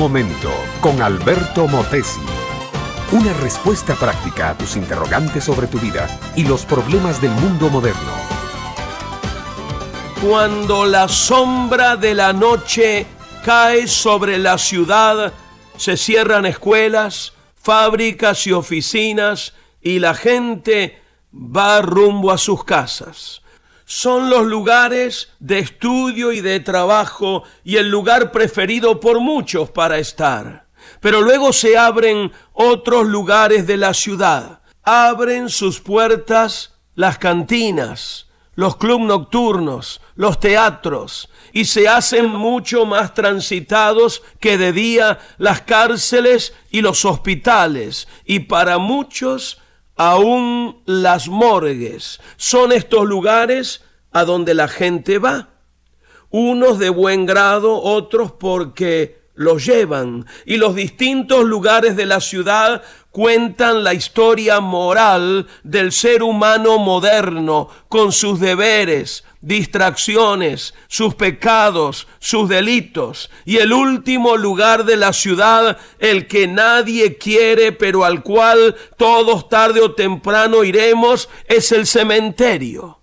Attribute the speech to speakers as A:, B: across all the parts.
A: momento con Alberto Motesi. Una respuesta práctica a tus interrogantes sobre tu vida y los problemas del mundo moderno.
B: Cuando la sombra de la noche cae sobre la ciudad, se cierran escuelas, fábricas y oficinas y la gente va rumbo a sus casas. Son los lugares de estudio y de trabajo y el lugar preferido por muchos para estar. Pero luego se abren otros lugares de la ciudad. Abren sus puertas las cantinas, los clubes nocturnos, los teatros, y se hacen mucho más transitados que de día las cárceles y los hospitales, y para muchos aún las morgues. Son estos lugares a donde la gente va. Unos de buen grado, otros porque los llevan y los distintos lugares de la ciudad cuentan la historia moral del ser humano moderno con sus deberes, distracciones, sus pecados, sus delitos. Y el último lugar de la ciudad, el que nadie quiere, pero al cual todos tarde o temprano iremos, es el cementerio.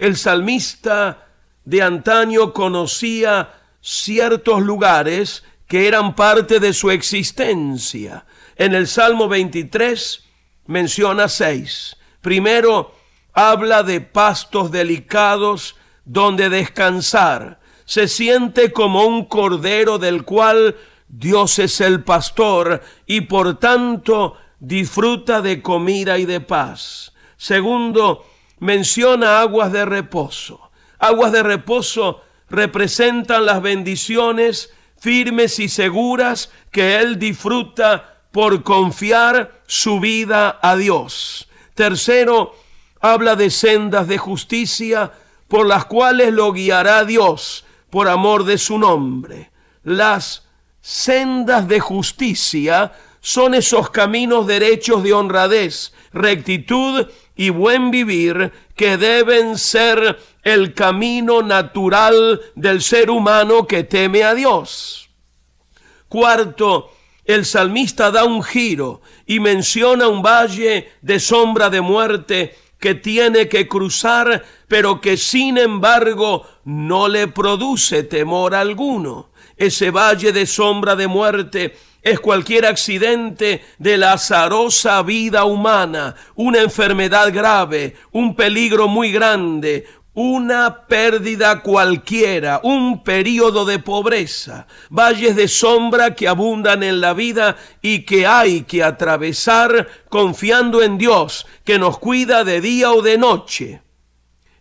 B: El salmista de antaño conocía ciertos lugares que eran parte de su existencia. En el Salmo 23 menciona seis. Primero, habla de pastos delicados donde descansar. Se siente como un cordero del cual Dios es el pastor y por tanto disfruta de comida y de paz. Segundo, menciona aguas de reposo. Aguas de reposo representan las bendiciones firmes y seguras que él disfruta por confiar su vida a Dios. Tercero, habla de sendas de justicia por las cuales lo guiará Dios por amor de su nombre. Las sendas de justicia son esos caminos derechos de honradez, rectitud y buen vivir que deben ser el camino natural del ser humano que teme a Dios. Cuarto, el salmista da un giro y menciona un valle de sombra de muerte que tiene que cruzar, pero que sin embargo no le produce temor alguno. Ese valle de sombra de muerte es cualquier accidente de la azarosa vida humana, una enfermedad grave, un peligro muy grande, una pérdida cualquiera, un periodo de pobreza, valles de sombra que abundan en la vida y que hay que atravesar confiando en Dios, que nos cuida de día o de noche.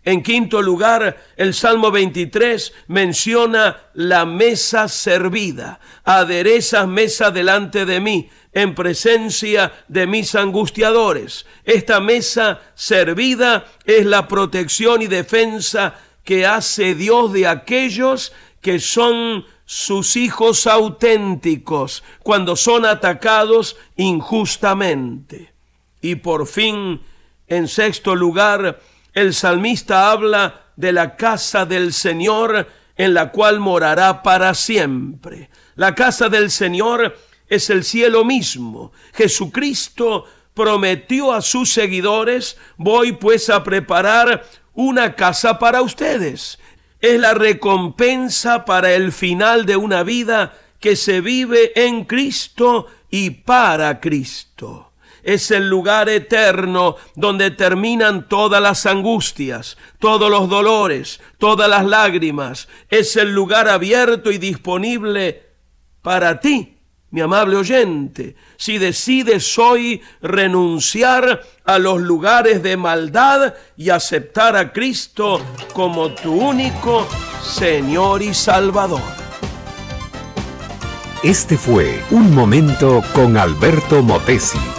B: En quinto lugar, el Salmo 23 menciona la mesa servida. Aderezas mesa delante de mí, en presencia de mis angustiadores. Esta mesa servida es la protección y defensa que hace Dios de aquellos que son sus hijos auténticos cuando son atacados injustamente. Y por fin, en sexto lugar, el salmista habla de la casa del Señor en la cual morará para siempre. La casa del Señor es el cielo mismo. Jesucristo prometió a sus seguidores, voy pues a preparar una casa para ustedes. Es la recompensa para el final de una vida que se vive en Cristo y para Cristo es el lugar eterno donde terminan todas las angustias, todos los dolores, todas las lágrimas. Es el lugar abierto y disponible para ti, mi amable oyente, si decides hoy renunciar a los lugares de maldad y aceptar a Cristo como tu único Señor y Salvador.
A: Este fue Un Momento con Alberto Motesi.